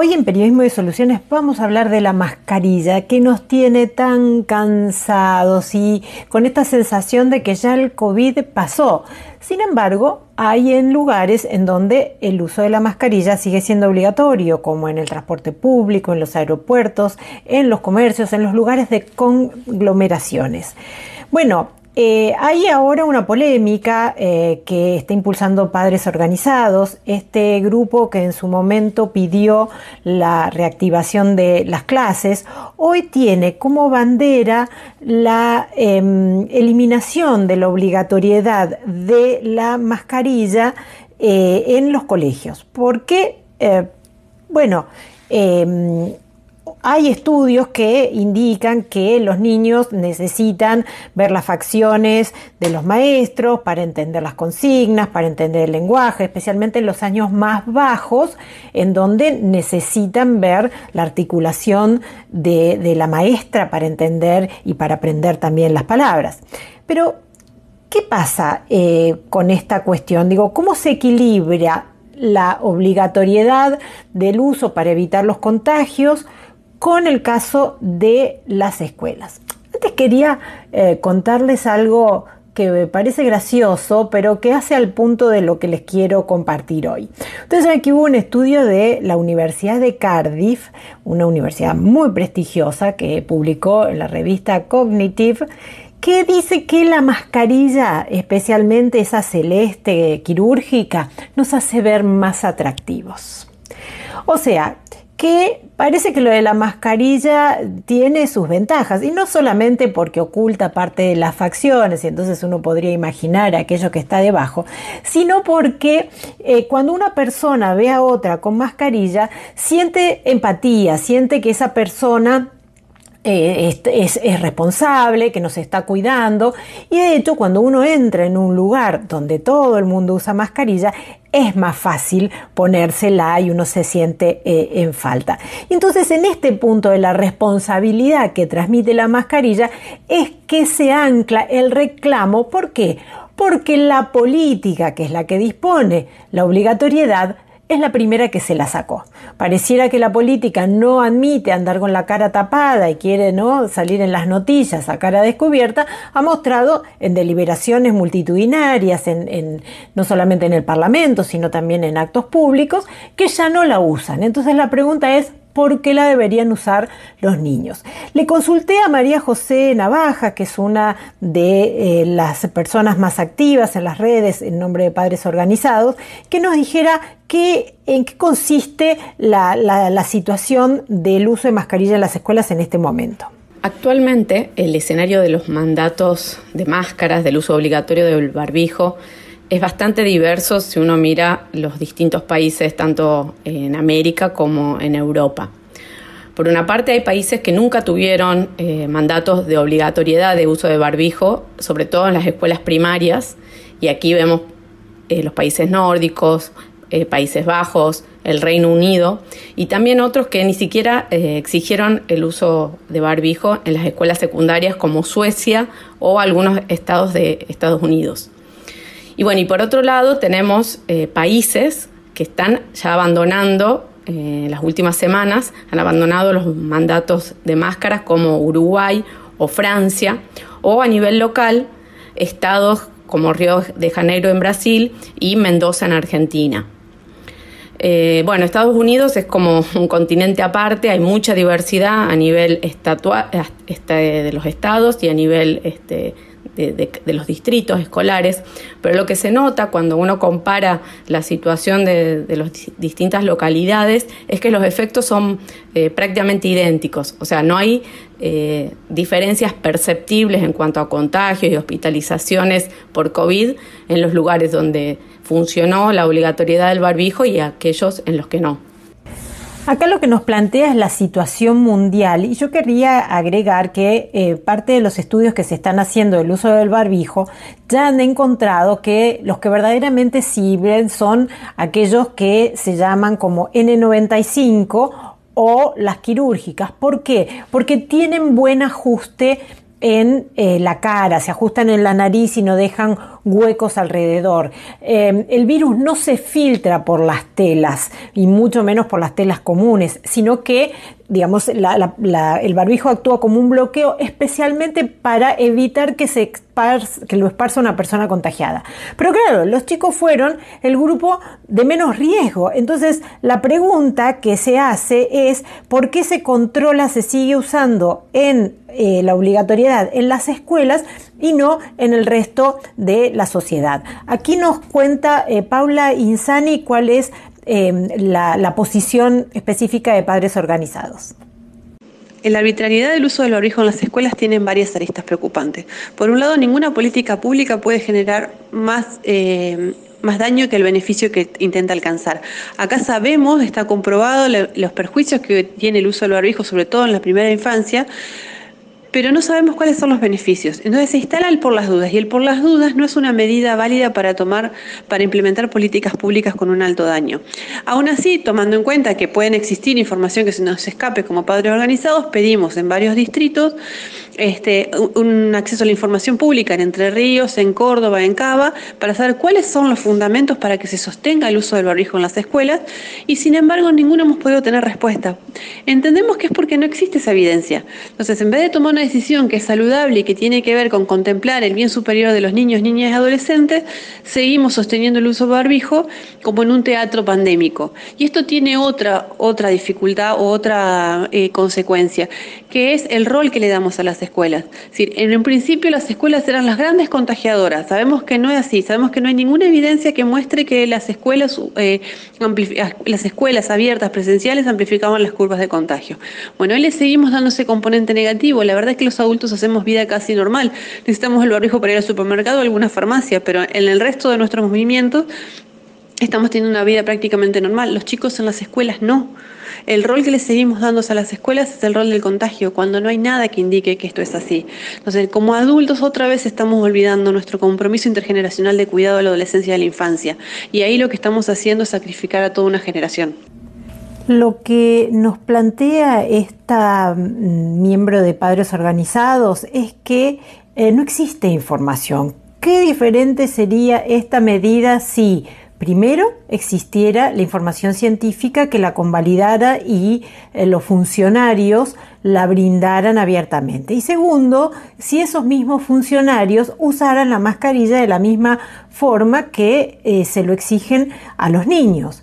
Hoy en Periodismo de Soluciones vamos a hablar de la mascarilla que nos tiene tan cansados y con esta sensación de que ya el COVID pasó. Sin embargo, hay en lugares en donde el uso de la mascarilla sigue siendo obligatorio, como en el transporte público, en los aeropuertos, en los comercios, en los lugares de conglomeraciones. Bueno, eh, hay ahora una polémica eh, que está impulsando Padres Organizados, este grupo que en su momento pidió la reactivación de las clases, hoy tiene como bandera la em, eliminación de la obligatoriedad de la mascarilla eh, en los colegios. Porque, bueno, em, hay estudios que indican que los niños necesitan ver las facciones de los maestros para entender las consignas, para entender el lenguaje, especialmente en los años más bajos, en donde necesitan ver la articulación de, la maestra para entender y para aprender también las palabras. Pero, ¿qué pasa eh, con esta cuestión? Digo, ¿cómo se equilibra la obligatoriedad del uso para evitar los contagios con el caso de las escuelas. Antes quería eh, contarles algo que me parece gracioso, pero que hace al punto de lo que les quiero compartir hoy. Ustedes saben que hubo un estudio de la Universidad de Cardiff, una universidad muy prestigiosa que publicó en la revista Cognitive, que dice que la mascarilla, especialmente esa celeste quirúrgica, nos hace ver más atractivos. O sea, que parece que lo de la mascarilla tiene sus ventajas, y no solamente porque oculta parte de las facciones, y entonces uno podría imaginar aquello que está debajo, sino porque eh, cuando una persona ve a otra con mascarilla, siente empatía, siente que esa persona eh, es, responsable, que nos está cuidando. Y de hecho, cuando uno entra en un lugar donde todo el mundo usa mascarilla, es más fácil ponérsela y uno se siente eh, en falta. Entonces, en este punto de la responsabilidad que transmite la mascarilla, es que se ancla el reclamo. ¿Por qué? Porque la política, que es la que dispone la obligatoriedad, es la primera que se la sacó. Pareciera que la política no admite andar con la cara tapada y quiere ¿no? salir en las noticias a cara descubierta, ha mostrado en deliberaciones multitudinarias, en, no solamente en el Parlamento, sino también en actos públicos, que ya no la usan. Entonces la pregunta es, por qué la deberían usar los niños. Le consulté a María José Navaja, que es una de eh, las personas más activas en las redes en nombre de Padres Organizados, que nos dijera en qué consiste la situación del uso de mascarilla en las escuelas en este momento. Actualmente, el escenario de los mandatos de máscaras, del uso obligatorio del barbijo, es bastante diverso si uno mira los distintos países, tanto en América como en Europa. Por una parte, hay países que nunca tuvieron eh, mandatos de obligatoriedad de uso de barbijo, sobre todo en las escuelas primarias, y aquí vemos eh, los países nórdicos, eh, Países Bajos, el Reino Unido, y también otros que ni siquiera exigieron el uso de barbijo en las escuelas secundarias como Suecia o algunos estados de Estados Unidos. Y bueno, y por otro lado tenemos eh, países que están ya abandonando eh, las últimas semanas, han abandonado los mandatos de máscaras como Uruguay o Francia, o a nivel local, estados como Río de Janeiro en Brasil y Mendoza en Argentina. Eh, bueno, Estados Unidos es como un continente aparte, hay mucha diversidad a nivel estatua, este, de los estados y a nivel este, de, los distritos escolares, pero lo que se nota cuando uno compara la situación de, las distintas localidades es que los efectos son eh, prácticamente idénticos, o sea, no hay eh, diferencias perceptibles en cuanto a contagios y hospitalizaciones por COVID en los lugares donde funcionó la obligatoriedad del barbijo y aquellos en los que no. Acá lo que nos plantea es la situación mundial y yo querría agregar que eh, parte de los estudios que se están haciendo del uso del barbijo ya han encontrado que los que verdaderamente sirven son aquellos que se llaman como N95 o las quirúrgicas. ¿Por qué? Porque tienen buen ajuste en eh, la cara, se ajustan en la nariz y no dejan huecos alrededor. Eh, el virus no se filtra por las telas y mucho menos por las telas comunes, sino que digamos, el barbijo actúa como un bloqueo especialmente para evitar que, se que lo esparza una persona contagiada. Pero claro, los chicos fueron el grupo de menos riesgo. Entonces, la pregunta que se hace es, ¿por qué se controla, se sigue usando en eh, la obligatoriedad en las escuelas y no en el resto de la sociedad? Aquí nos cuenta eh, Paula Insani cuál es Em, la, posición específica de padres organizados. La arbitrariedad del uso del barbijo en las escuelas tiene varias aristas preocupantes. Por un lado, ninguna política pública puede generar más, em, más daño que el beneficio que intenta alcanzar. Acá sabemos, está comprobado los perjuicios que tiene el uso del barbijo, sobre todo en la primera infancia, pero no sabemos cuáles son los beneficios. Entonces se instala el por las dudas y el por las dudas no es una medida válida para tomar, para implementar políticas públicas con un alto daño. Aún así, tomando en cuenta que pueden existir información que se nos escape como padres organizados, pedimos en varios distritos este, un acceso a la información pública en Entre Ríos, en Córdoba, en Cava, para saber cuáles son los fundamentos para que se sostenga el uso del barbijo en las escuelas y sin embargo ninguno hemos podido tener respuesta. Entendemos que es porque no existe esa evidencia. Entonces, en vez de tomar una decisión que es saludable y que tiene que ver con contemplar el bien superior de los niños, niñas y adolescentes, seguimos sosteniendo el uso del barbijo como en un teatro pandémico. Y esto tiene otra, otra dificultad o otra eh, consecuencia, que es el rol que le damos a las escuelas. En un principio las escuelas eran las grandes contagiadoras. Sabemos que no es así. Sabemos que no hay ninguna evidencia que muestre que las escuelas, eh, las escuelas abiertas presenciales amplificaban las curvas de contagio. Bueno, hoy le seguimos dando ese componente negativo. La verdad es que los adultos hacemos vida casi normal. Necesitamos el barbijo para ir al supermercado o alguna farmacia, pero en el resto de nuestros movimientos estamos teniendo una vida prácticamente normal. Los chicos en las escuelas no. El rol que le seguimos dando a las escuelas es el rol del contagio, cuando no hay nada que indique que esto es así. Entonces, como adultos otra vez estamos olvidando nuestro compromiso intergeneracional de cuidado de la adolescencia y de la infancia. Y ahí lo que estamos haciendo es sacrificar a toda una generación. Lo que nos plantea esta mm, miembro de Padres Organizados es que eh, no existe información. ¿Qué diferente sería esta medida si primero existiera la información científica que la convalidara y eh, los funcionarios la brindaran abiertamente. Y segundo, si esos mismos funcionarios usaran la mascarilla de la misma forma que eh, se lo exigen a los niños.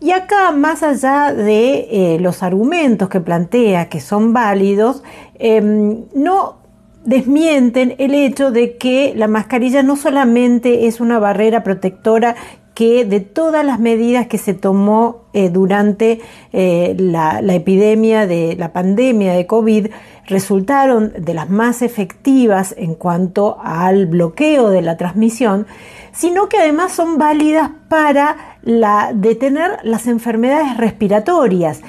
Y acá, más allá de eh, los argumentos que plantea que son válidos, em, no desmienten el hecho de que la mascarilla no solamente es una barrera protectora que de todas las medidas que se tomó eh, durante eh, la, epidemia de la pandemia de COVID resultaron de las más efectivas en cuanto al bloqueo de la transmisión, sino que además son válidas para la, detener las enfermedades respiratorias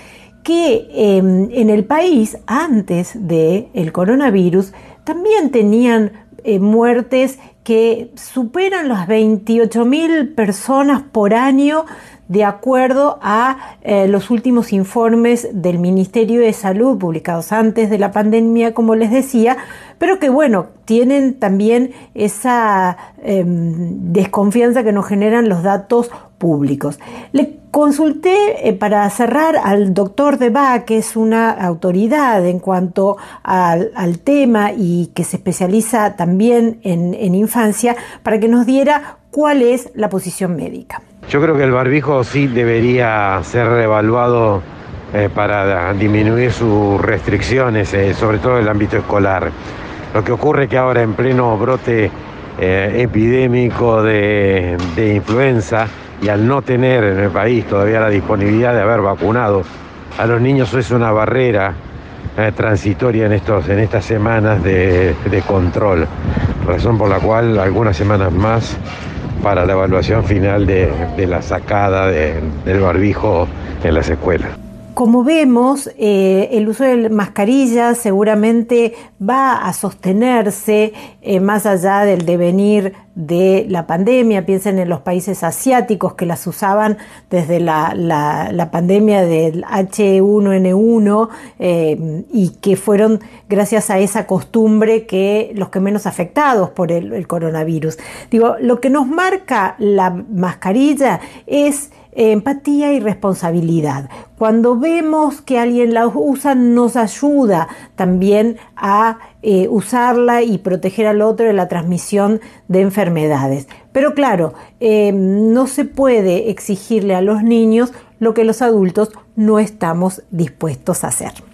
que em, en el país antes del coronavirus también tenían eh, muertes que superan las 28.000 personas por año de acuerdo a eh, los últimos informes del Ministerio de Salud publicados antes de la pandemia, como les decía, pero que bueno, tienen también esa em, desconfianza que nos generan los datos públicos. Le consulté eh, para cerrar al doctor Deba, que es una autoridad en cuanto al, tema y que se especializa también en infancia, para que nos diera cuál es la posición médica. Yo creo que el barbijo sí debería ser reevaluado eh, para disminuir sus restricciones, eh, sobre todo en el ámbito escolar. Lo que ocurre es que ahora en pleno brote epidémico de, influenza y al no tener en el país todavía la disponibilidad de haber vacunado a los niños es una barrera transitoria en, estos, en estas semanas de, control, razón por la cual algunas semanas más para la evaluación final de, la sacada del barbijo en las escuelas. Como vemos, eh, el uso de mascarillas seguramente va a sostenerse eh, más allá del devenir de la pandemia, piensen en los países asiáticos que las usaban desde la, pandemia del H1N1 eh, y que fueron gracias a esa costumbre que los que menos afectados por el coronavirus. Digo, lo que nos marca la mascarilla es empatía y responsabilidad. Cuando vemos que alguien la usa, nos ayuda también a eh, usarla y proteger al otro de la transmisión de enfermedades. Pero claro, eh, no se puede exigirle a los niños lo que los adultos no estamos dispuestos a hacer.